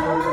Oh.